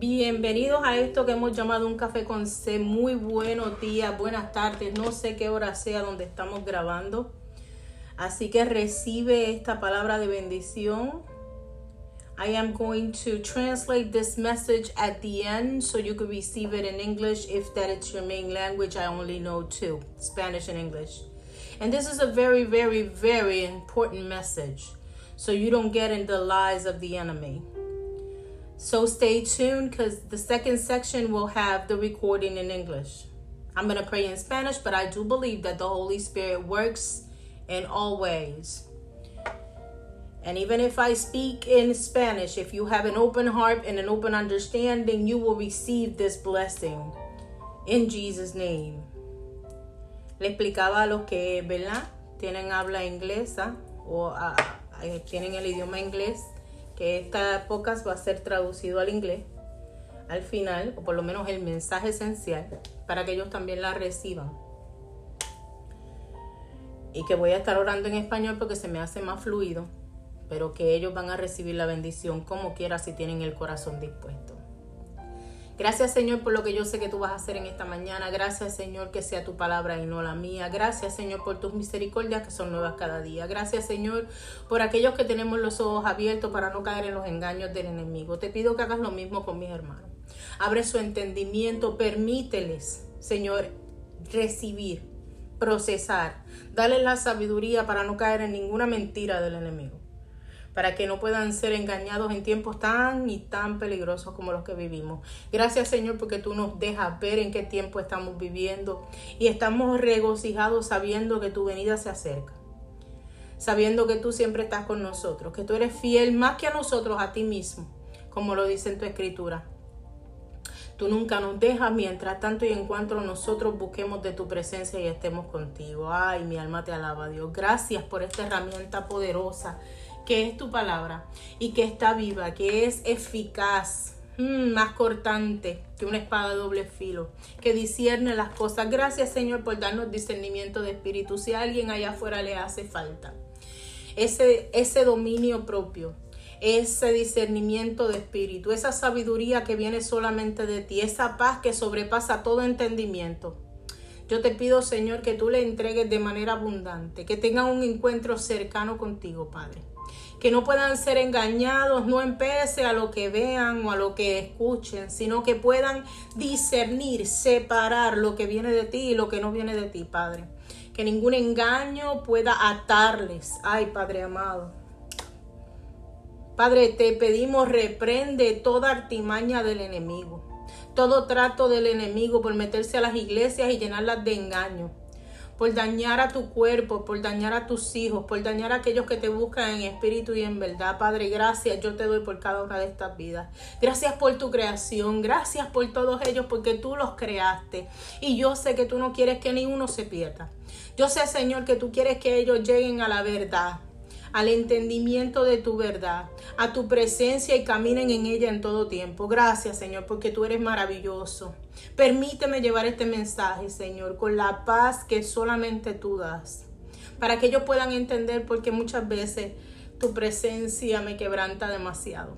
Bienvenidos a esto que hemos llamado un café con C. Muy buenos días, buenas tardes. No sé qué hora sea donde estamos grabando. Así que recibe esta palabra de bendición. I am going to translate this message at the end so you can receive it in English if that is your main language. I only know two Spanish and English. And this is a very, very, very important message so you don't get in the lies of the enemy. So stay tuned because the second section will have the recording in English. I'm going to pray in Spanish, but I do believe that the Holy Spirit works in all ways. And even if I speak in Spanish, if you have an open heart and an open understanding, you will receive this blessing in Jesus' name. Le explicaba a los que, ¿verdad? Tienen habla inglesa o uh, tienen el idioma inglés que esta podcast va a ser traducido al inglés al final, o por lo menos el mensaje esencial, para que ellos también la reciban. Y que voy a estar orando en español porque se me hace más fluido, pero que ellos van a recibir la bendición como quiera si tienen el corazón dispuesto. Gracias Señor por lo que yo sé que tú vas a hacer en esta mañana. Gracias Señor que sea tu palabra y no la mía. Gracias Señor por tus misericordias que son nuevas cada día. Gracias Señor por aquellos que tenemos los ojos abiertos para no caer en los engaños del enemigo. Te pido que hagas lo mismo con mis hermanos. Abre su entendimiento, permíteles Señor recibir, procesar, dale la sabiduría para no caer en ninguna mentira del enemigo para que no puedan ser engañados en tiempos tan y tan peligrosos como los que vivimos. Gracias Señor porque tú nos dejas ver en qué tiempo estamos viviendo y estamos regocijados sabiendo que tu venida se acerca. Sabiendo que tú siempre estás con nosotros, que tú eres fiel más que a nosotros, a ti mismo, como lo dice en tu escritura. Tú nunca nos dejas mientras tanto y en cuanto nosotros busquemos de tu presencia y estemos contigo. Ay, mi alma te alaba, Dios. Gracias por esta herramienta poderosa que es tu palabra y que está viva, que es eficaz, mm, más cortante que una espada de doble filo, que discierne las cosas. Gracias Señor por darnos discernimiento de espíritu. Si a alguien allá afuera le hace falta ese, ese dominio propio, ese discernimiento de espíritu, esa sabiduría que viene solamente de ti, esa paz que sobrepasa todo entendimiento. Yo te pido, Señor, que tú le entregues de manera abundante, que tenga un encuentro cercano contigo, Padre que no puedan ser engañados, no empece a lo que vean o a lo que escuchen, sino que puedan discernir, separar lo que viene de ti y lo que no viene de ti, Padre. Que ningún engaño pueda atarles. Ay, Padre amado. Padre, te pedimos reprende toda artimaña del enemigo, todo trato del enemigo por meterse a las iglesias y llenarlas de engaño por dañar a tu cuerpo, por dañar a tus hijos, por dañar a aquellos que te buscan en espíritu y en verdad. Padre, gracias yo te doy por cada una de estas vidas. Gracias por tu creación, gracias por todos ellos porque tú los creaste. Y yo sé que tú no quieres que ni uno se pierda. Yo sé, Señor, que tú quieres que ellos lleguen a la verdad al entendimiento de tu verdad, a tu presencia y caminen en ella en todo tiempo. Gracias, Señor, porque tú eres maravilloso. Permíteme llevar este mensaje, Señor, con la paz que solamente tú das, para que ellos puedan entender porque muchas veces tu presencia me quebranta demasiado.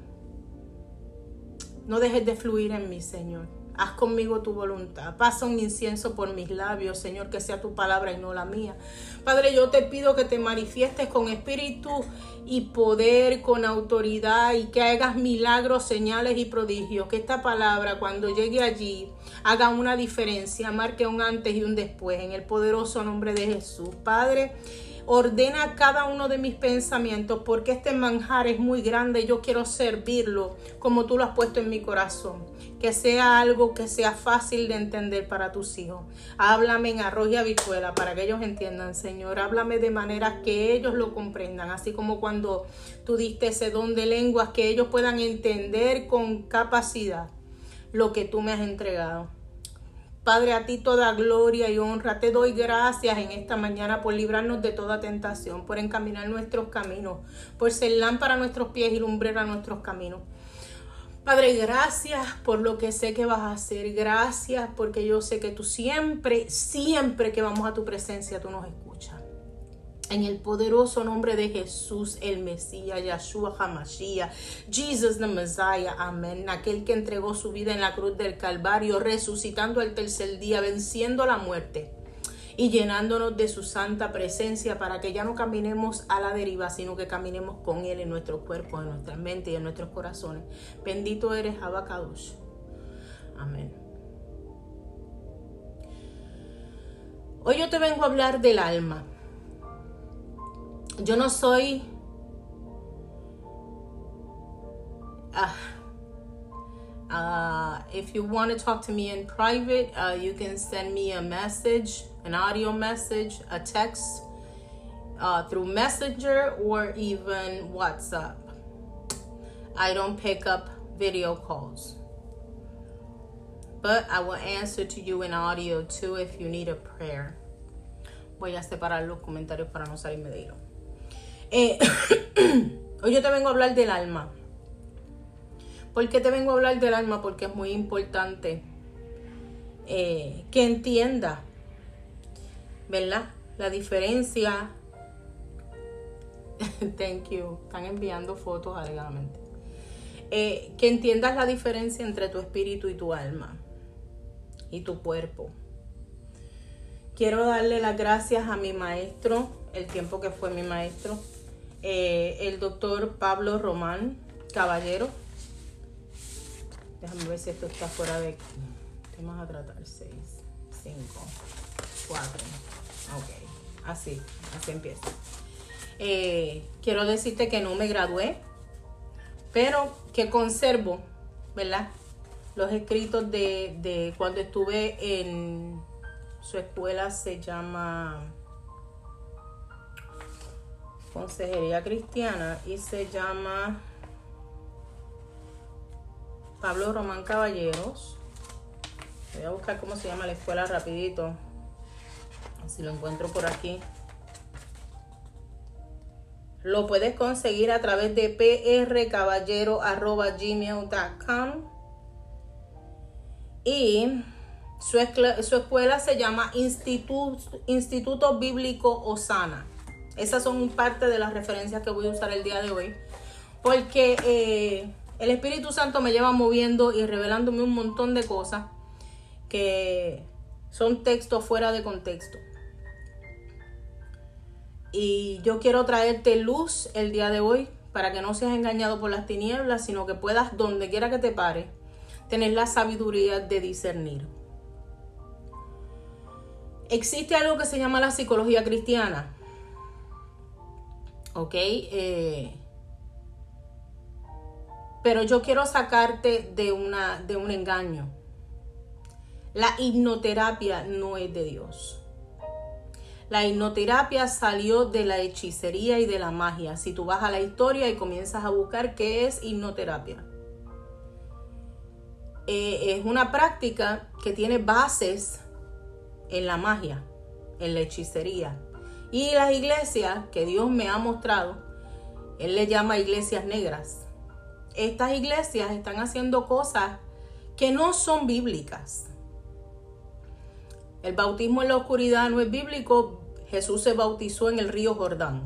No dejes de fluir en mí, Señor. Haz conmigo tu voluntad. Pasa un incienso por mis labios, Señor, que sea tu palabra y no la mía. Padre, yo te pido que te manifiestes con espíritu y poder, con autoridad y que hagas milagros, señales y prodigios. Que esta palabra, cuando llegue allí, haga una diferencia, marque un antes y un después. En el poderoso nombre de Jesús. Padre, Ordena cada uno de mis pensamientos porque este manjar es muy grande yo quiero servirlo como tú lo has puesto en mi corazón. Que sea algo que sea fácil de entender para tus hijos. Háblame en arroz y habichuela para que ellos entiendan, Señor. Háblame de manera que ellos lo comprendan. Así como cuando tú diste ese don de lenguas, que ellos puedan entender con capacidad lo que tú me has entregado. Padre, a ti toda gloria y honra. Te doy gracias en esta mañana por librarnos de toda tentación, por encaminar nuestros caminos, por ser lámpara a nuestros pies y lumbrera a nuestros caminos. Padre, gracias por lo que sé que vas a hacer. Gracias porque yo sé que tú siempre, siempre que vamos a tu presencia, tú nos escuchas. En el poderoso nombre de Jesús, el Mesías, Yahshua HaMashiach, Jesus the Messiah, amén. Aquel que entregó su vida en la cruz del Calvario, resucitando el tercer día, venciendo la muerte y llenándonos de su santa presencia para que ya no caminemos a la deriva, sino que caminemos con Él en nuestro cuerpo, en nuestra mente y en nuestros corazones. Bendito eres, Abacados. Amén. Hoy yo te vengo a hablar del alma. Yo no soy... Uh, uh, if you want to talk to me in private, uh, you can send me a message, an audio message, a text uh, through Messenger or even WhatsApp. I don't pick up video calls. But I will answer to you in audio too if you need a prayer. Voy a separar los comentarios para no salirme de hilo. Eh, hoy yo te vengo a hablar del alma. ¿Por qué te vengo a hablar del alma? Porque es muy importante eh, que entienda, ¿verdad? La diferencia. Thank you. Están enviando fotos alegadamente. Eh, que entiendas la diferencia entre tu espíritu y tu alma y tu cuerpo. Quiero darle las gracias a mi maestro, el tiempo que fue mi maestro, eh, el doctor Pablo Román Caballero. Déjame ver si esto está fuera de... ¿Qué vamos a tratar? 6, 5, 4. Ok, así, así empieza. Eh, quiero decirte que no me gradué, pero que conservo, ¿verdad? Los escritos de, de cuando estuve en su escuela, se llama Consejería Cristiana y se llama Pablo Román Caballeros. Voy a buscar cómo se llama la escuela rapidito. Si lo encuentro por aquí. Lo puedes conseguir a través de prcaballero.gmail.com Y su, escuela se llama Instituto, Instituto Bíblico Osana. Esas son parte de las referencias que voy a usar el día de hoy. Porque eh, el Espíritu Santo me lleva moviendo y revelándome un montón de cosas que son textos fuera de contexto. Y yo quiero traerte luz el día de hoy para que no seas engañado por las tinieblas, sino que puedas, donde quiera que te pare, tener la sabiduría de discernir. Existe algo que se llama la psicología cristiana ¿ok? Eh, pero yo quiero sacarte de, una, de un engaño. La hipnoterapia no es de Dios. La hipnoterapia salió de la hechicería y de la magia. Si tú vas a la historia y comienzas a buscar qué es hipnoterapia. Eh, es una práctica que tiene bases en la magia, en la hechicería, y las iglesias que Dios me ha mostrado, Él le llama iglesias negras. Estas iglesias están haciendo cosas que no son bíblicas. El bautismo en la oscuridad no es bíblico. Jesús se bautizó en el río Jordán.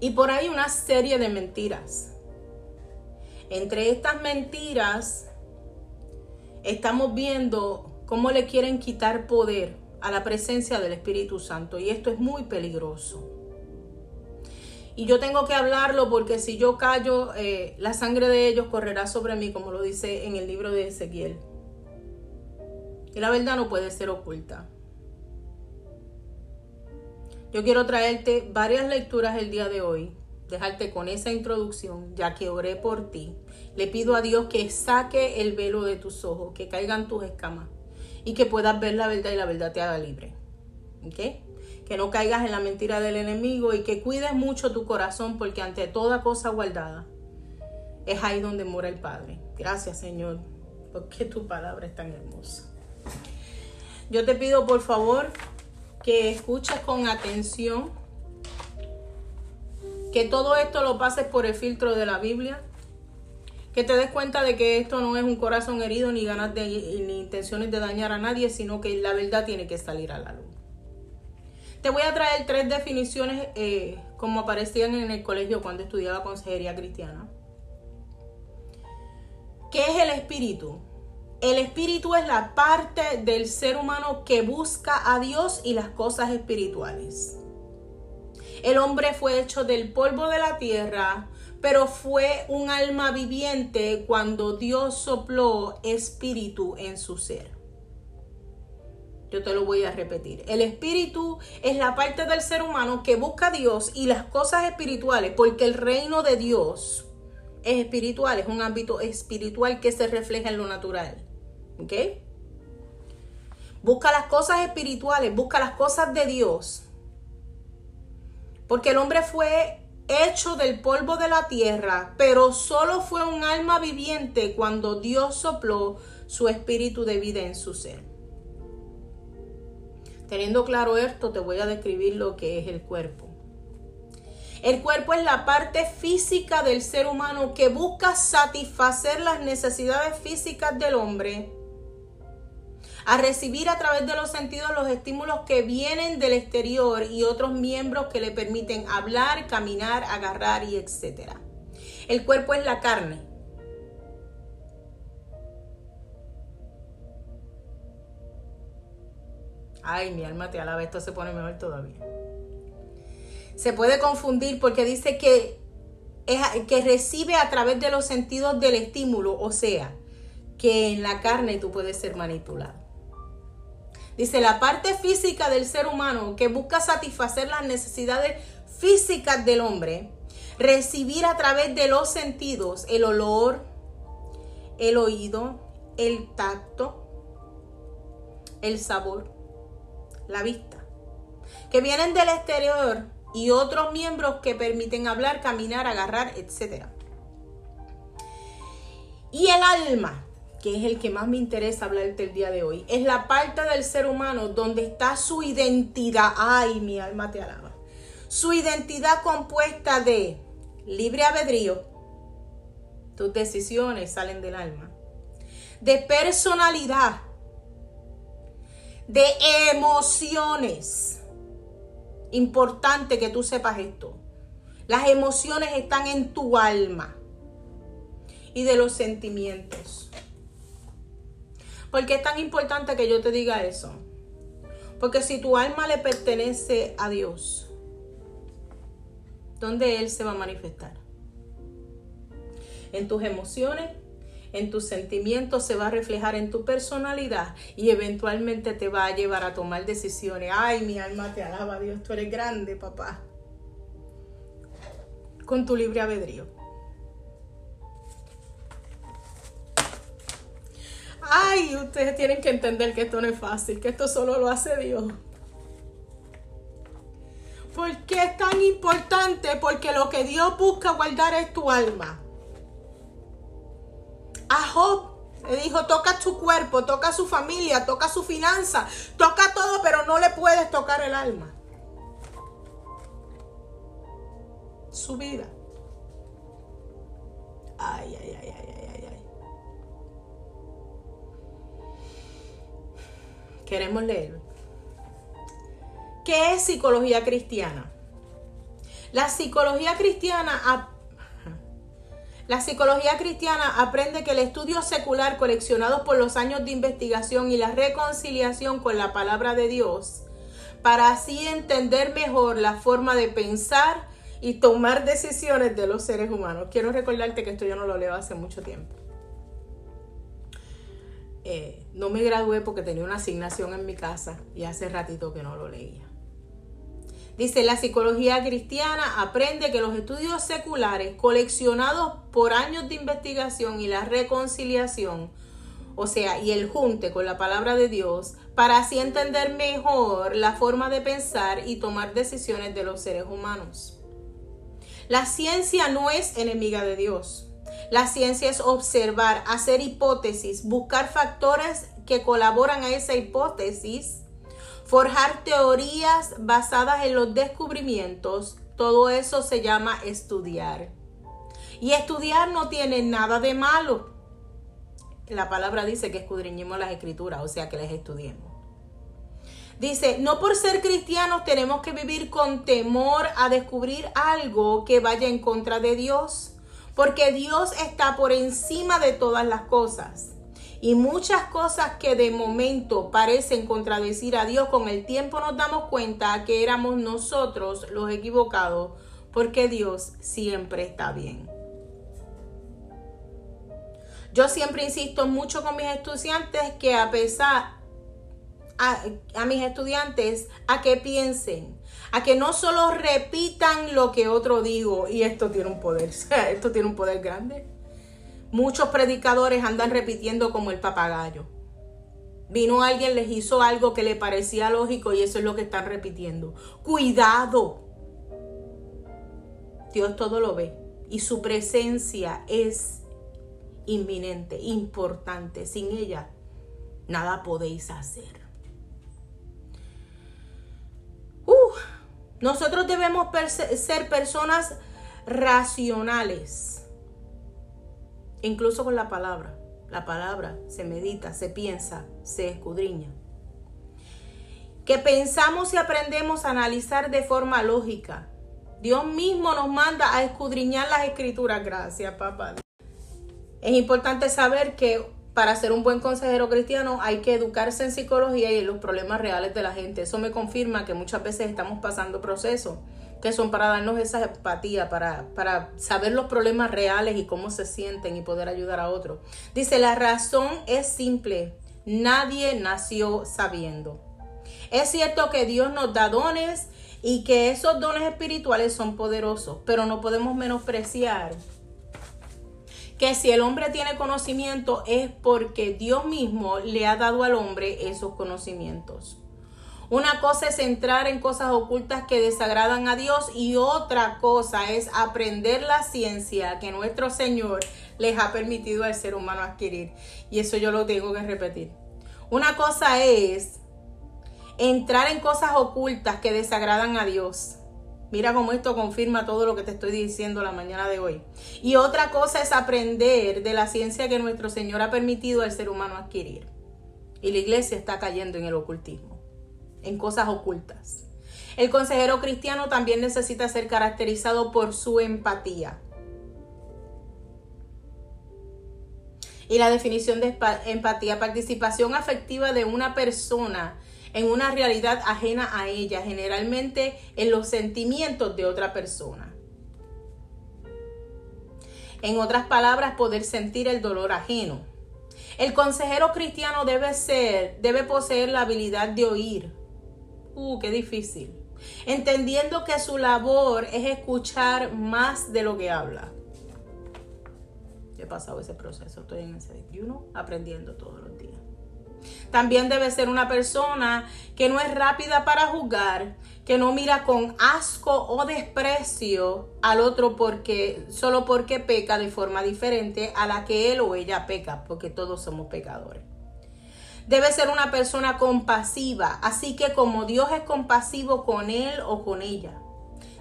Y por ahí una serie de mentiras. Entre estas mentiras estamos viendo cómo le quieren quitar poder a la presencia del Espíritu Santo y esto es muy peligroso. Y yo tengo que hablarlo porque si yo callo, eh, la sangre de ellos correrá sobre mí, como lo dice en el libro de Ezequiel. Y la verdad no puede ser oculta. Yo quiero traerte varias lecturas el día de hoy, dejarte con esa introducción, ya que oré por ti. Le pido a Dios que saque el velo de tus ojos, que caigan tus escamas y que puedas ver la verdad y la verdad te haga libre. ¿Ok? Que no caigas en la mentira del enemigo y que cuides mucho tu corazón porque ante toda cosa guardada es ahí donde mora el Padre. Gracias Señor, porque tu palabra es tan hermosa. Yo te pido por favor que escuches con atención, que todo esto lo pases por el filtro de la Biblia que te des cuenta de que esto no es un corazón herido ni ganas de ni intenciones de dañar a nadie, sino que la verdad tiene que salir a la luz. Te voy a traer tres definiciones eh, como aparecían en el colegio cuando estudiaba consejería cristiana. ¿Qué es el espíritu? El espíritu es la parte del ser humano que busca a Dios y las cosas espirituales. El hombre fue hecho del polvo de la tierra, pero fue un alma viviente cuando Dios sopló espíritu en su ser. Yo te lo voy a repetir. El espíritu es la parte del ser humano que busca a Dios y las cosas espirituales, porque el reino de Dios es espiritual, es un ámbito espiritual que se refleja en lo natural. ¿Ok? Busca las cosas espirituales, busca las cosas de Dios. Porque el hombre fue hecho del polvo de la tierra, pero solo fue un alma viviente cuando Dios sopló su espíritu de vida en su ser. Teniendo claro esto, te voy a describir lo que es el cuerpo. El cuerpo es la parte física del ser humano que busca satisfacer las necesidades físicas del hombre, a recibir a través de los sentidos los estímulos que vienen del exterior y otros miembros que le permiten hablar, caminar, agarrar y etc. El cuerpo es la carne, Ay, mi alma te alaba, esto se pone mejor todavía. Se puede confundir porque dice que, es, que recibe a través de los sentidos del estímulo, o sea, que en la carne tú puedes ser manipulado. Dice, la parte física del ser humano que busca satisfacer las necesidades físicas del hombre, recibir a través de los sentidos el olor, el oído, el tacto, el sabor la vista, que vienen del exterior y otros miembros que permiten hablar, caminar, agarrar, etc. Y el alma, que es el que más me interesa hablarte el día de hoy, es la parte del ser humano donde está su identidad. Ay, mi alma te alaba. Su identidad compuesta de libre albedrío, tus decisiones salen del alma, de personalidad, de emociones. Importante que tú sepas esto. Las emociones están en tu alma y de los sentimientos. Porque es tan importante que yo te diga eso. Porque si tu alma le pertenece a Dios, ¿dónde Él se va a manifestar? En tus emociones en tus sentimientos, se va a reflejar en tu personalidad y eventualmente te va a llevar a tomar decisiones. Ay, mi alma te alaba, Dios, tú eres grande, papá. Con tu libre albedrío. Ay, ustedes tienen que entender que esto no es fácil, que esto solo lo hace Dios. ¿Por qué es tan importante? Porque lo que Dios busca guardar es tu alma. A Job le dijo, toca tu cuerpo, toca su familia, toca su finanza, toca todo, pero no le puedes tocar el alma. Su vida. Ay, Queremos leer. ¿Qué es psicología cristiana? La psicología cristiana la psicología cristiana aprende que el estudio secular coleccionado por los años de investigación y la reconciliación con la palabra de Dios, para así entender mejor la forma de pensar y tomar decisiones de los seres humanos. Quiero recordarte que esto yo no lo leo hace mucho tiempo. Eh, no me gradué porque tenía una asignación en mi casa y hace ratito que no lo leía. Dice, la psicología cristiana aprende que los estudios seculares coleccionados por años de investigación y la reconciliación, o sea, y el junte con la palabra de Dios, para así entender mejor la forma de pensar y tomar decisiones de los seres humanos. La ciencia no es enemiga de Dios. La ciencia es observar, hacer hipótesis, buscar factores que colaboran a esa hipótesis forjar teorías basadas en los descubrimientos, todo eso se llama estudiar. Y estudiar no tiene nada de malo. La palabra dice que escudriñemos las escrituras, o sea que las estudiemos. Dice, no por ser cristianos tenemos que vivir con temor a descubrir algo que vaya en contra de Dios, porque Dios está por encima de todas las cosas. Y muchas cosas que de momento parecen contradecir a Dios, con el tiempo nos damos cuenta que éramos nosotros los equivocados, porque Dios siempre está bien. Yo siempre insisto mucho con mis estudiantes que a pesar, a, mis estudiantes a que piensen, a que no solo repitan lo que otro digo, y esto tiene un poder, esto tiene un poder grande. Muchos predicadores andan repitiendo como el papagayo. Vino alguien, les hizo algo que le parecía lógico y eso es lo que están repitiendo. Cuidado. Dios todo lo ve y su presencia es inminente, importante. Sin ella, nada podéis hacer. Nosotros debemos ser personas racionales, incluso con la palabra. La palabra se medita, se piensa, se escudriña. Que pensamos y aprendemos a analizar de forma lógica. Dios mismo nos manda a escudriñar las escrituras. Gracias, papá. Es importante saber que para ser un buen consejero cristiano hay que educarse en psicología y en los problemas reales de la gente. Eso me confirma que muchas veces estamos pasando procesos que son para darnos esa empatía, para, para saber los problemas reales y cómo se sienten y poder ayudar a otros. Dice, la razón es simple, nadie nació sabiendo. Es cierto que Dios nos da dones y que esos dones espirituales son poderosos, pero no podemos menospreciar que si el hombre tiene conocimiento es porque Dios mismo le ha dado al hombre esos conocimientos. Una cosa es entrar en cosas ocultas que desagradan a Dios y otra cosa es aprender la ciencia que nuestro Señor les ha permitido al ser humano adquirir. Y eso yo lo tengo que repetir. Una cosa es entrar en cosas ocultas que desagradan a Dios Mira cómo esto confirma todo lo que te estoy diciendo la mañana de hoy. Y otra cosa es aprender de la ciencia que nuestro Señor ha permitido al ser humano adquirir. Y la iglesia está cayendo en el ocultismo, en cosas ocultas. El consejero cristiano también necesita ser caracterizado por su empatía. Y la definición de empatía, participación afectiva de una persona en una realidad ajena a ella, generalmente en los sentimientos de otra persona. En otras palabras, poder sentir el dolor ajeno. El consejero cristiano debe ser, debe poseer la habilidad de oír. Uh, qué difícil. Entendiendo que su labor es escuchar más de lo que habla. he pasado ese proceso, estoy en ese 21 aprendiendo todos los días. También debe ser una persona que no es rápida para juzgar, que no mira con asco o desprecio al otro porque solo porque peca de forma diferente a la que él o ella peca, porque todos somos pecadores. Debe ser una persona compasiva, así que como Dios es compasivo con él o con ella,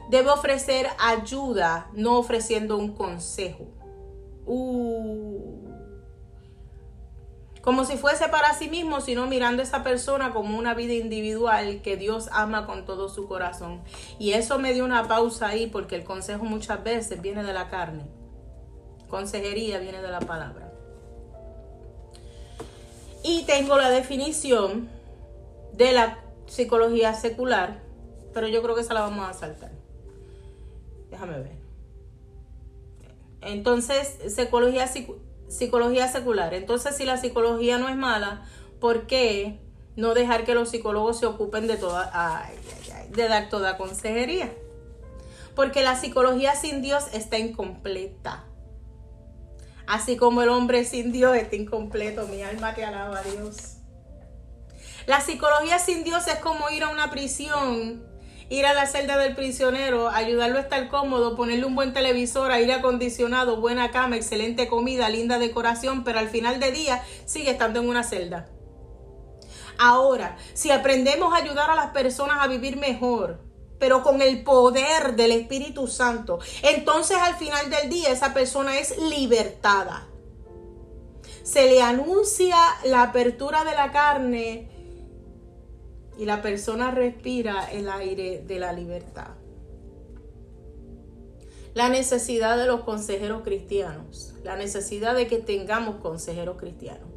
debe ofrecer ayuda, no ofreciendo un consejo. Uh como si fuese para sí mismo, sino mirando a esa persona como una vida individual que Dios ama con todo su corazón. Y eso me dio una pausa ahí porque el consejo muchas veces viene de la carne. Consejería viene de la palabra. Y tengo la definición de la psicología secular, pero yo creo que esa la vamos a saltar. Déjame ver. Entonces, psicología psicología secular. Entonces, si la psicología no es mala, ¿por qué no dejar que los psicólogos se ocupen de toda, de dar toda consejería? Porque la psicología sin Dios está incompleta. Así como el hombre sin Dios está incompleto, mi alma te alaba a Dios. La psicología sin Dios es como ir a una prisión ir a la celda del prisionero, ayudarlo a estar cómodo, ponerle un buen televisor, aire acondicionado, buena cama, excelente comida, linda decoración, pero al final de día sigue estando en una celda. Ahora, si aprendemos a ayudar a las personas a vivir mejor, pero con el poder del Espíritu Santo, entonces al final del día esa persona es libertada. Se le anuncia la apertura de la carne y la persona respira el aire de la libertad. La necesidad de los consejeros cristianos, la necesidad de que tengamos consejeros cristianos.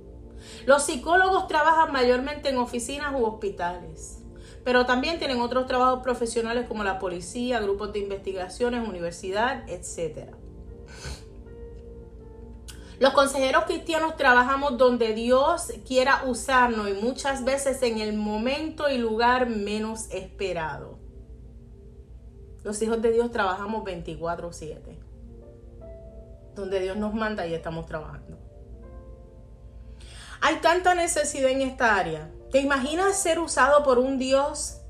Los psicólogos trabajan mayormente en oficinas u hospitales, pero también tienen otros trabajos profesionales como la policía, grupos de investigaciones, universidad, etc. Los consejeros cristianos trabajamos donde Dios quiera usarnos y muchas veces en el momento y lugar menos esperado. Los hijos de Dios trabajamos 24/7. Donde Dios nos manda y estamos trabajando. Hay tanta necesidad en esta área. ¿Te imaginas ser usado por un Dios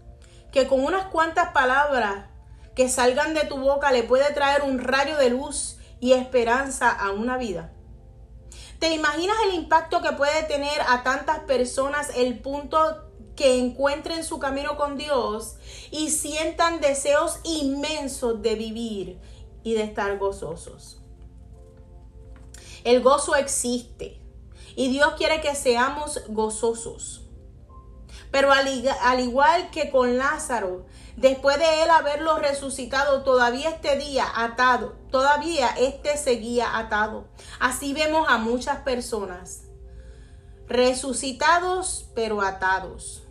que con unas cuantas palabras que salgan de tu boca le puede traer un rayo de luz y esperanza a una vida? ¿Te imaginas el impacto que puede tener a tantas personas el punto que encuentren su camino con Dios y sientan deseos inmensos de vivir y de estar gozosos? El gozo existe y Dios quiere que seamos gozosos. Pero al, igual que con Lázaro, después de él haberlo resucitado, todavía este día atado, todavía este seguía atado. Así vemos a muchas personas resucitados pero atados.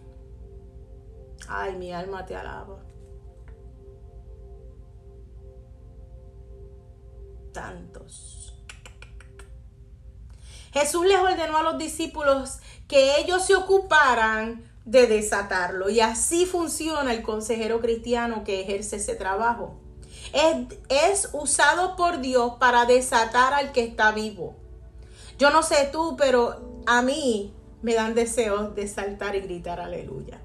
Ay, mi alma te alaba. Tantos. Jesús les ordenó a los discípulos que ellos se ocuparan de desatarlo. Y así funciona el consejero cristiano que ejerce ese trabajo. Es, es, usado por Dios para desatar al que está vivo. Yo no sé tú, pero a mí me dan deseos de saltar y gritar aleluya.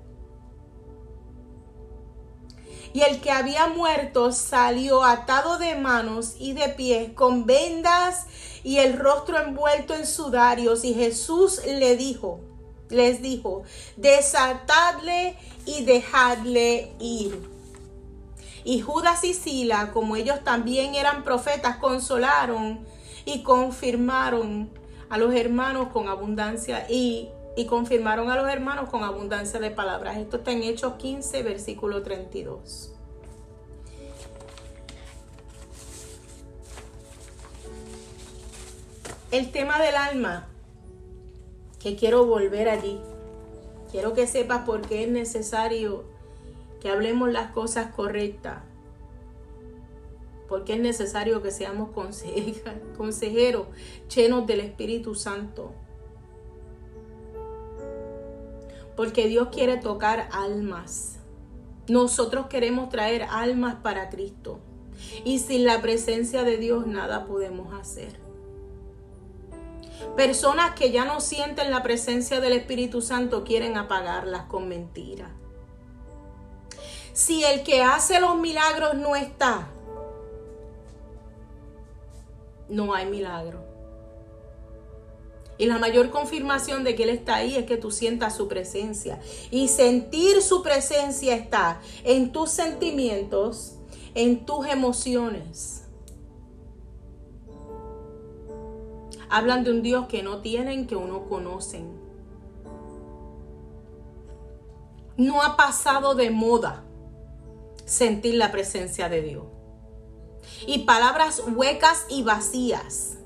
Y el que había muerto salió atado de manos y de pies, con vendas y el rostro envuelto en sudarios. Y Jesús le dijo, les dijo, desatadle y dejadle ir. Y Judas y Sila, como ellos también eran profetas, consolaron y confirmaron a los hermanos con abundancia y, y confirmaron a los hermanos con abundancia de palabras. Esto está en Hechos 15, versículo 32. El tema del alma que quiero volver allí. Quiero que sepas por qué es necesario que hablemos las cosas correctas. Porque es necesario que seamos consejeros llenos del Espíritu Santo. Porque Dios quiere tocar almas. Nosotros queremos traer almas para Cristo. Y sin la presencia de Dios nada podemos hacer. Personas que ya no sienten la presencia del Espíritu Santo quieren apagarlas con mentiras. Si el que hace los milagros no está, no hay milagro. Y la mayor confirmación de que Él está ahí es que tú sientas su presencia. Y sentir su presencia está en tus sentimientos, en tus emociones. Hablan de un Dios que no tienen, que uno conocen. No ha pasado de moda sentir la presencia de Dios. Y palabras huecas y vacías.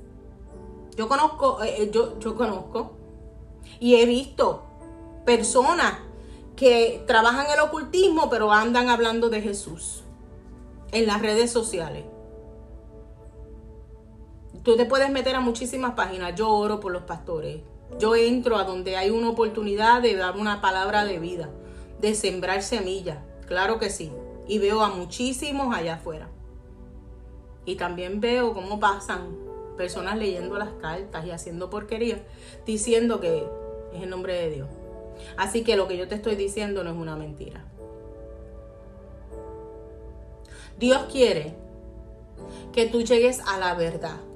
Yo conozco, eh, eh, yo, yo conozco y he visto personas que trabajan el ocultismo pero andan hablando de Jesús en las redes sociales. Tú te puedes meter a muchísimas páginas. Yo oro por los pastores. Yo entro a donde hay una oportunidad de dar una palabra de vida, de sembrar semillas. Claro que sí. Y veo a muchísimos allá afuera. Y también veo cómo pasan personas leyendo las cartas y haciendo porquería, diciendo que es el nombre de Dios. Así que lo que yo te estoy diciendo no es una mentira. Dios quiere que tú llegues a la verdad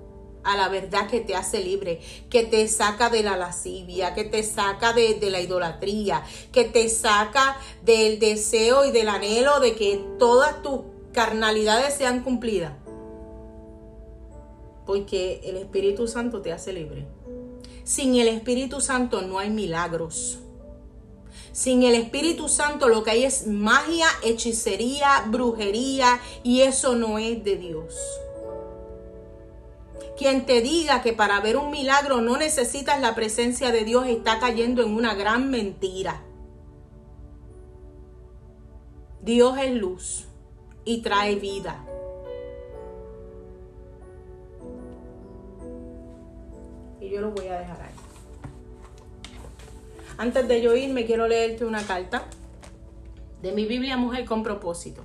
a la verdad que te hace libre, que te saca de la lascivia, que te saca de, la idolatría, que te saca del deseo y del anhelo de que todas tus carnalidades sean cumplidas. Porque el Espíritu Santo te hace libre. Sin el Espíritu Santo no hay milagros. Sin el Espíritu Santo lo que hay es magia, hechicería, brujería y eso no es de Dios. Quien te diga que para ver un milagro no necesitas la presencia de Dios está cayendo en una gran mentira. Dios es luz y trae vida. Y yo lo voy a dejar ahí. Antes de yo irme, quiero leerte una carta de mi Biblia Mujer con propósito.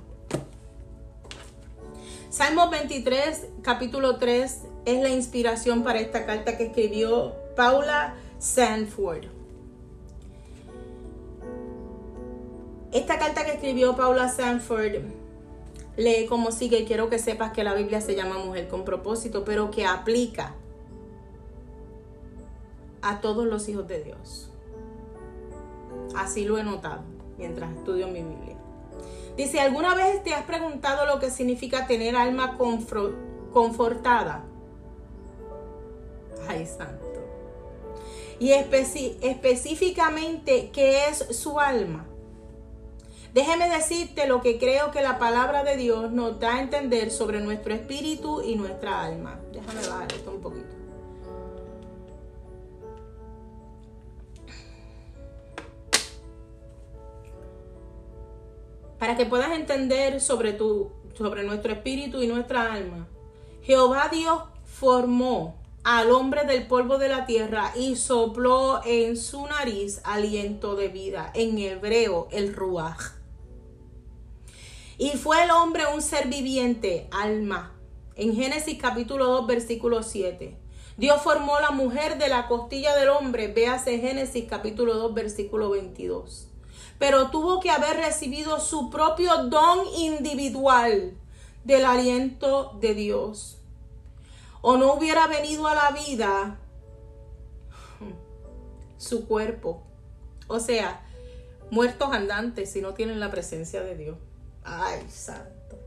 Salmo 23, capítulo 3, es la inspiración para esta carta que escribió Paula Sanford. Esta carta que escribió Paula Sanford lee como sigue. Quiero que sepas que la Biblia se llama Mujer con propósito, pero que aplica a todos los hijos de Dios. Así lo he notado mientras estudio mi Biblia. Dice, ¿alguna vez te has preguntado lo que significa tener alma confortada? Santo. Y específicamente, ¿qué es su alma? Déjeme decirte lo que creo que la palabra de Dios nos da a entender sobre nuestro espíritu y nuestra alma. Déjame bajar esto un poquito. Para que puedas entender sobre, tu, sobre nuestro espíritu y nuestra alma. Jehová Dios formó al hombre del polvo de la tierra y sopló en su nariz aliento de vida. En hebreo, el ruaj. Y fue el hombre un ser viviente, alma. En Génesis capítulo 2, versículo 7. Dios formó la mujer de la costilla del hombre. Véase Génesis capítulo 2, versículo 22. Pero tuvo que haber recibido su propio don individual del aliento de Dios. O no hubiera venido a la vida su cuerpo. O sea, muertos andantes si no tienen la presencia de Dios. Ay, santo.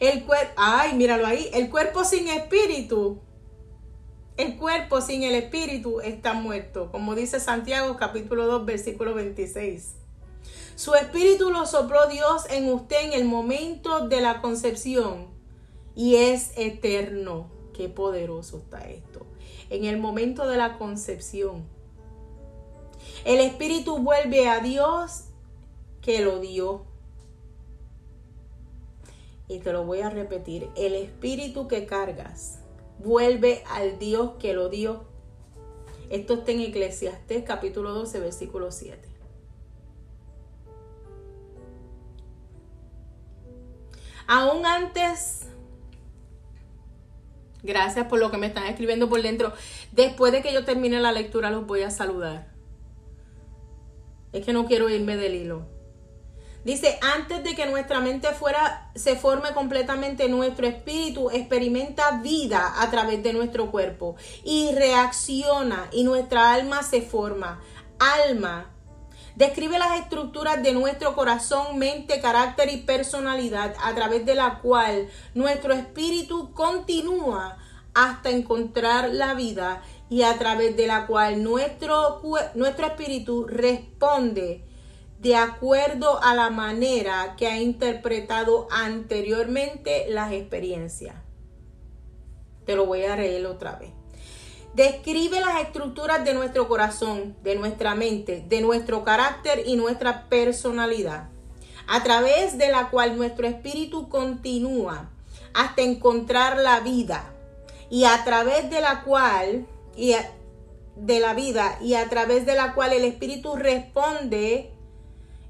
El cuerpo, ay, míralo ahí, el cuerpo sin espíritu. El cuerpo sin el espíritu está muerto, como dice Santiago capítulo 2 versículo 26. Su espíritu lo sopló Dios en usted en el momento de la concepción y es eterno. Qué poderoso está esto. En el momento de la concepción el espíritu vuelve a Dios que lo dio. Y te lo voy a repetir. El espíritu que cargas vuelve al Dios que lo dio. Esto está en Eclesiastés capítulo 12, versículo 7. Aún antes, gracias por lo que me están escribiendo por dentro. Después de que yo termine la lectura, los voy a saludar. Es que no quiero irme del hilo. Dice, antes de que nuestra mente fuera, se forme completamente, nuestro espíritu experimenta vida a través de nuestro cuerpo y reacciona y nuestra alma se forma. Alma describe las estructuras de nuestro corazón, mente, carácter y personalidad a través de la cual nuestro espíritu continúa hasta encontrar la vida y a través de la cual nuestro, nuestro espíritu responde de acuerdo a la manera que ha interpretado anteriormente las experiencias. Te lo voy a leer otra vez. Describe las estructuras de nuestro corazón, de nuestra mente, de nuestro carácter y nuestra personalidad, a través de la cual nuestro espíritu continúa hasta encontrar la vida y a través de la cual y de la vida y a través de la cual el espíritu responde,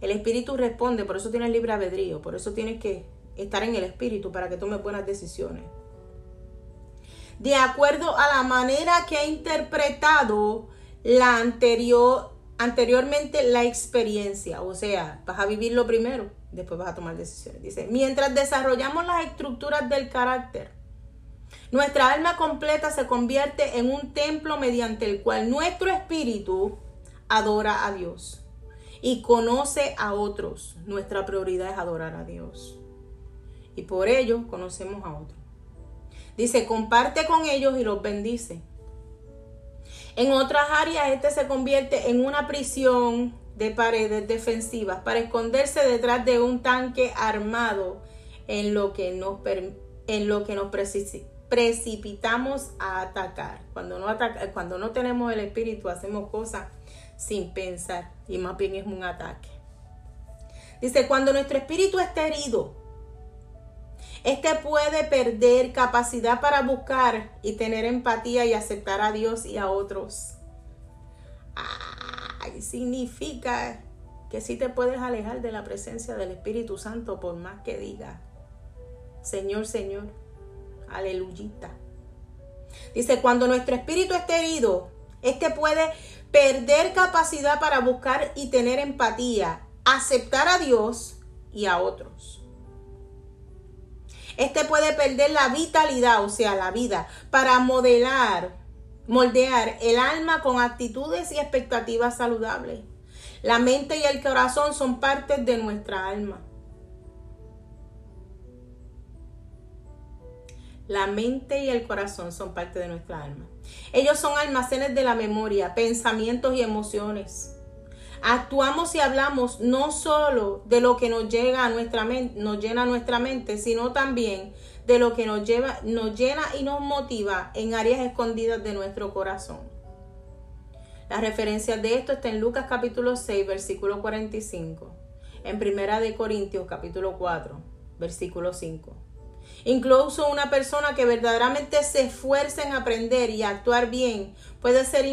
el espíritu responde, por eso tienes libre albedrío, por eso tienes que estar en el espíritu para que tomes buenas decisiones. De acuerdo a la manera que ha interpretado la anterior, anteriormente la experiencia, o sea, vas a vivirlo primero, después vas a tomar decisiones. Dice, mientras desarrollamos las estructuras del carácter, nuestra alma completa se convierte en un templo mediante el cual nuestro espíritu adora a Dios y conoce a otros. Nuestra prioridad es adorar a Dios. Y por ello conocemos a otros. Dice, comparte con ellos y los bendice. En otras áreas, este se convierte en una prisión de paredes defensivas para esconderse detrás de un tanque armado en lo que nos, en lo que nos precipitamos a atacar. Cuando no, cuando no tenemos el espíritu, hacemos cosas sin pensar y más bien es un ataque. Dice, cuando nuestro espíritu está herido, este puede perder capacidad para buscar y tener empatía y aceptar a Dios y a otros. Ay, significa que si te puedes alejar de la presencia del Espíritu Santo por más que diga, Señor, Señor, aleluyita. Dice, cuando nuestro espíritu esté herido, este puede perder capacidad para buscar y tener empatía, aceptar a Dios y a otros. Este puede perder la vitalidad, o sea, la vida, para modelar, moldear el alma con actitudes y expectativas saludables. La mente y el corazón son partes de nuestra alma. La mente y el corazón son parte de nuestra alma. Ellos son almacenes de la memoria, pensamientos y emociones. Actuamos y hablamos no solo de lo que nos llega a nuestra mente, nos llena nuestra mente, sino también de lo que nos lleva, nos llena y nos motiva en áreas escondidas de nuestro corazón. La referencia de esto está en Lucas capítulo 6, versículo 45, en Primera de Corintios capítulo 4, versículo 5. Incluso una persona que verdaderamente se esfuerza en aprender y actuar bien puede ser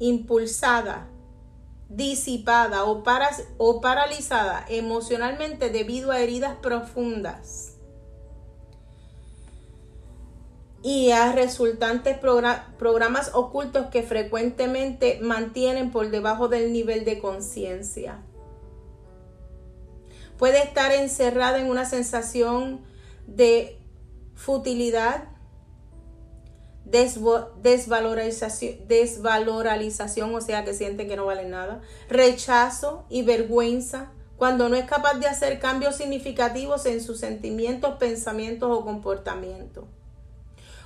impulsada disipada o, o paralizada emocionalmente debido a heridas profundas y a resultantes programas ocultos que frecuentemente mantienen por debajo del nivel de conciencia. Puede estar encerrada en una sensación de futilidad, desvalorización, desvalorización, o sea, que sienten que no valen nada, rechazo y vergüenza, cuando no es capaz de hacer cambios significativos en sus sentimientos, pensamientos o comportamientos.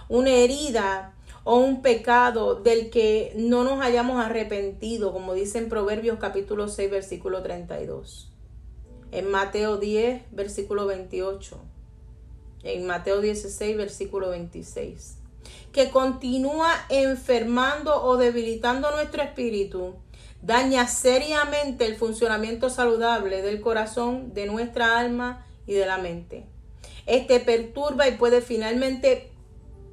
Una herida o un pecado del que no nos hayamos arrepentido, como dice en Proverbios capítulo 6, versículo 32. En Mateo 10, versículo 28. En Mateo 16, versículo 26 que continúa enfermando o debilitando nuestro espíritu, daña seriamente el funcionamiento saludable del corazón, de nuestra alma y de la mente. Este perturba y puede finalmente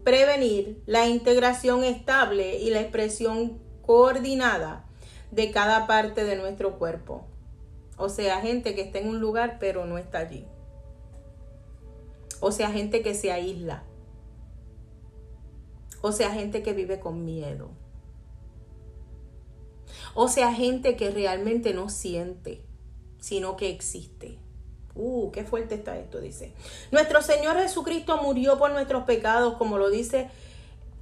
prevenir la integración estable y la expresión coordinada de cada parte de nuestro cuerpo. O sea, gente que está en un lugar pero no está allí. O sea, gente que se aísla o sea, gente que vive con miedo. O sea, gente que realmente no siente, sino que existe. Uh, qué fuerte está esto, dice. Nuestro Señor Jesucristo murió por nuestros pecados, como lo dice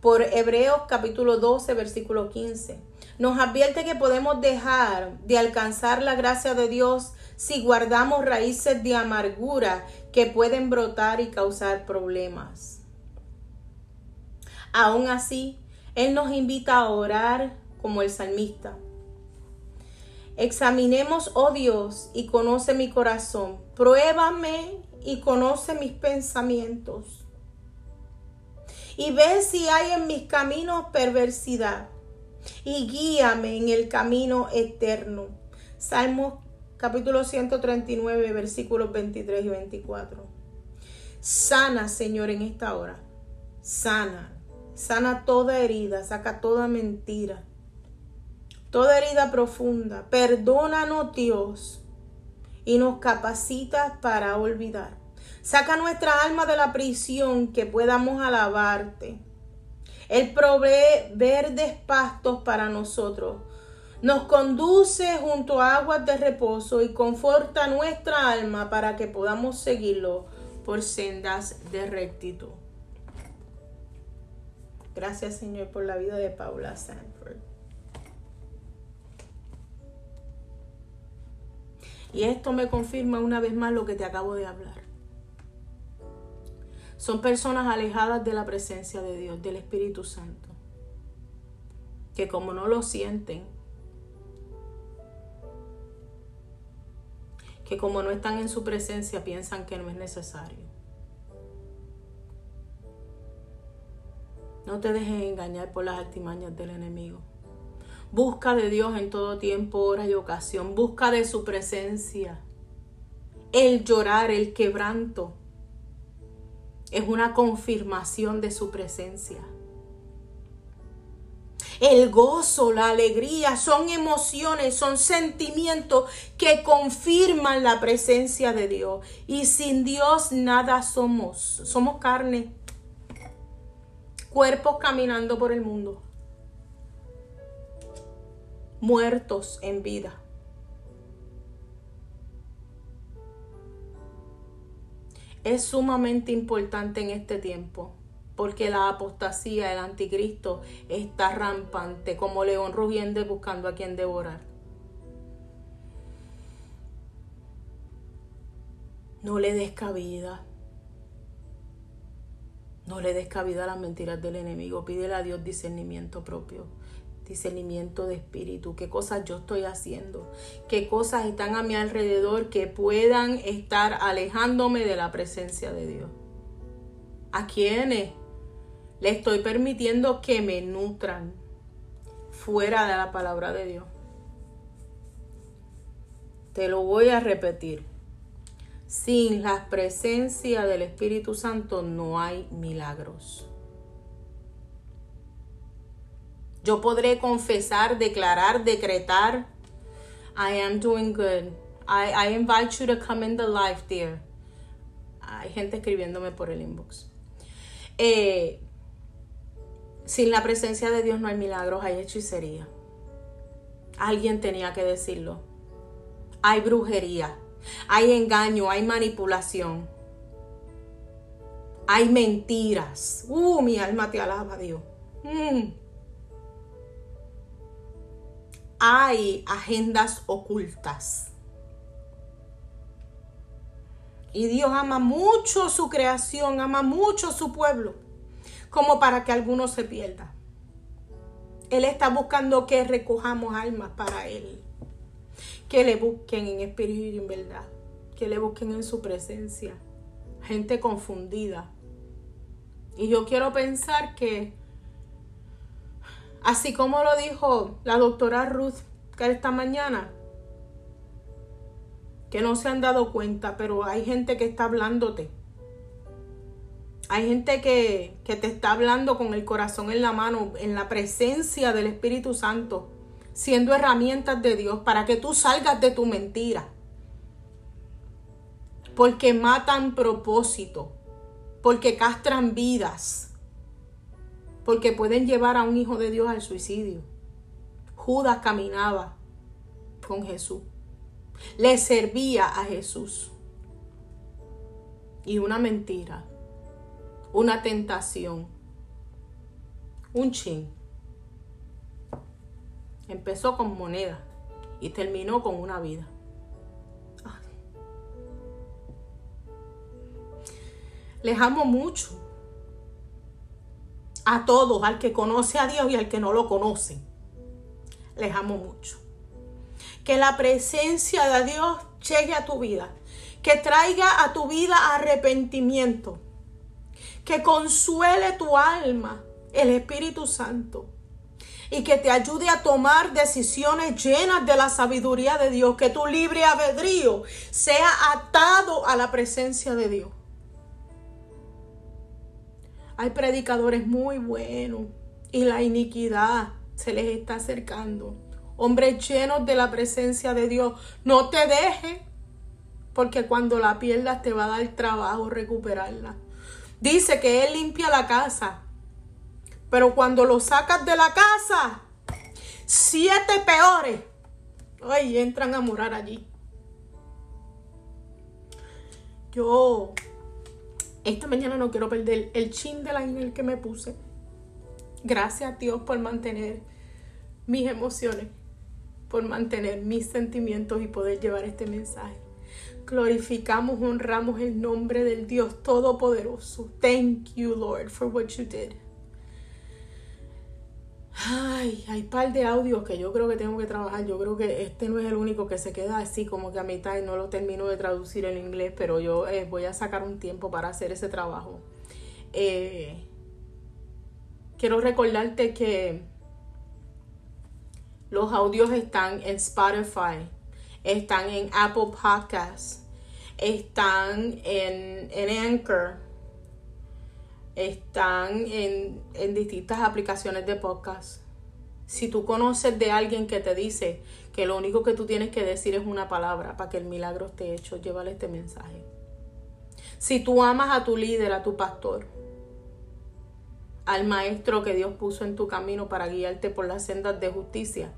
por Hebreos capítulo 12, versículo 15. Nos advierte que podemos dejar de alcanzar la gracia de Dios si guardamos raíces de amargura que pueden brotar y causar problemas. Aún así, Él nos invita a orar como el salmista. Examinemos, oh Dios, y conoce mi corazón. Pruébame y conoce mis pensamientos. Y ve si hay en mis caminos perversidad. Y guíame en el camino eterno. Salmos capítulo 139, versículos 23 y 24. Sana, Señor, en esta hora. Sana Sana toda herida, saca toda mentira, toda herida profunda. Perdónanos, Dios, y nos capacita para olvidar. Saca nuestra alma de la prisión que podamos alabarte. Él provee verdes pastos para nosotros. Nos conduce junto a aguas de reposo y conforta nuestra alma para que podamos seguirlo por sendas de rectitud. Gracias Señor por la vida de Paula Sanford. Y esto me confirma una vez más lo que te acabo de hablar. Son personas alejadas de la presencia de Dios, del Espíritu Santo. que como no lo sienten, que como no están en su presencia piensan que no es necesario. No te dejes engañar por las artimañas del enemigo. Busca de Dios en todo tiempo, hora y ocasión. Busca de su presencia. El llorar, el quebranto, es una confirmación de su presencia. El gozo, la alegría son emociones, son sentimientos que confirman la presencia de Dios. Y sin Dios nada somos. Somos carne, cuerpos caminando por el mundo, muertos en vida. Es sumamente importante en este tiempo porque la apostasía, el anticristo, está rampante como león rugiente buscando a quien devorar. No le des cabida. No le des cabida a las mentiras del enemigo. Pídele a Dios discernimiento propio, discernimiento de espíritu. ¿Qué cosas yo estoy haciendo? ¿Qué cosas están a mi alrededor que puedan estar alejándome de la presencia de Dios? ¿A quiénes le estoy permitiendo que me nutran fuera de la palabra de Dios? Te lo voy a repetir. Sin la presencia del Espíritu Santo no hay milagros. Yo podré confesar, declarar, decretar. I am doing good. I, I invite you to come in the life, dear. Hay gente escribiéndome por el inbox. Eh, sin la presencia de Dios no hay milagros, hay hechicería. Alguien tenía que decirlo. Hay brujería hay engaño, hay manipulación. Hay mentiras. Uh, mi alma te alaba, Dios. Mm. Hay agendas ocultas. Y Dios ama mucho su creación, ama mucho su pueblo, como para que alguno se pierda. Él está buscando que recojamos almas para Él que le busquen en espíritu y en verdad, que le busquen en su presencia. Gente confundida. Y yo quiero pensar que, así como lo dijo la doctora Ruth esta mañana, que no se han dado cuenta, pero hay gente que está hablándote. Hay gente que, que, te está hablando con el corazón en la mano, en la presencia del Espíritu Santo siendo herramientas de Dios para que tú salgas de tu mentira. Porque matan propósito, porque castran vidas, porque pueden llevar a un hijo de Dios al suicidio. Judas caminaba con Jesús, le servía a Jesús. Y una mentira, una tentación, un chin Empezó con moneda y terminó con una vida. Les amo mucho. A todos, al que conoce a Dios y al que no lo conoce. Les amo mucho. Que la presencia de Dios llegue a tu vida. Que traiga a tu vida arrepentimiento. Que consuele tu alma el Espíritu Santo y que te ayude a tomar decisiones llenas de la sabiduría de Dios, que tu libre albedrío sea atado a la presencia de Dios. Hay predicadores muy buenos y la iniquidad se les está acercando. Hombres llenos de la presencia de Dios. No te dejes, porque cuando la pierdas te va a dar trabajo recuperarla. Dice que Él limpia la casa pero cuando lo sacas de la casa, siete peores, ay, entran a morar allí. Yo esta mañana no quiero perder el chin de la en el que me puse. Gracias a Dios por mantener mis emociones, por mantener mis sentimientos y poder llevar este mensaje. Glorificamos, honramos el nombre del Dios Todopoderoso. Thank you, Lord, for what you did. Ay, hay par de audios que yo creo que tengo que trabajar. Yo creo que este no es el único que se queda así como que a mitad y no lo termino de traducir en inglés, pero yo eh, voy a sacar un tiempo para hacer ese trabajo. Eh, quiero recordarte que los audios están en Spotify, están en Apple Podcasts, están en, en Anchor, están en, en distintas aplicaciones de podcast. Si tú conoces de alguien que te dice que lo único que tú tienes que decir es una palabra para que el milagro esté hecho, llévale este mensaje. Si tú amas a tu líder, a tu pastor, al maestro que Dios puso en tu camino para guiarte por las sendas de justicia,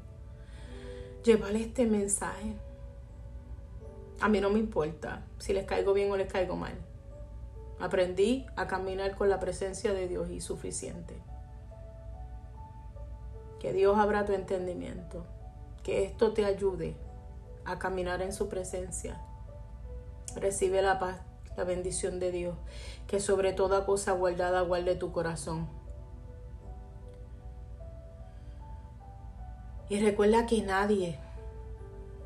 llévale este mensaje. A mí no me importa si les caigo bien o les caigo mal. Aprendí a caminar con la presencia de Dios y suficiente. Que Dios abra tu entendimiento. Que esto te ayude a caminar en su presencia. Recibe la paz, la bendición de Dios. Que sobre toda cosa guardada guarde tu corazón. Y recuerda que nadie,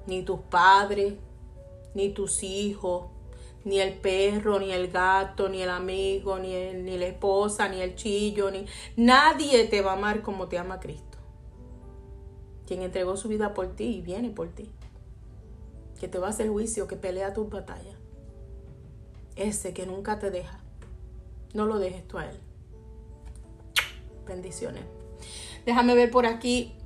ni tus padres, ni tus hijos, ni el perro, ni el gato, ni el amigo, ni, ni la esposa, ni el chillo, ni nadie te va a amar como te ama Cristo. Quien entregó su vida por ti y viene por ti. Que te va a hacer juicio, que pelea tus batallas. Ese que nunca te deja. No lo dejes tú a él. Bendiciones. Déjame ver por aquí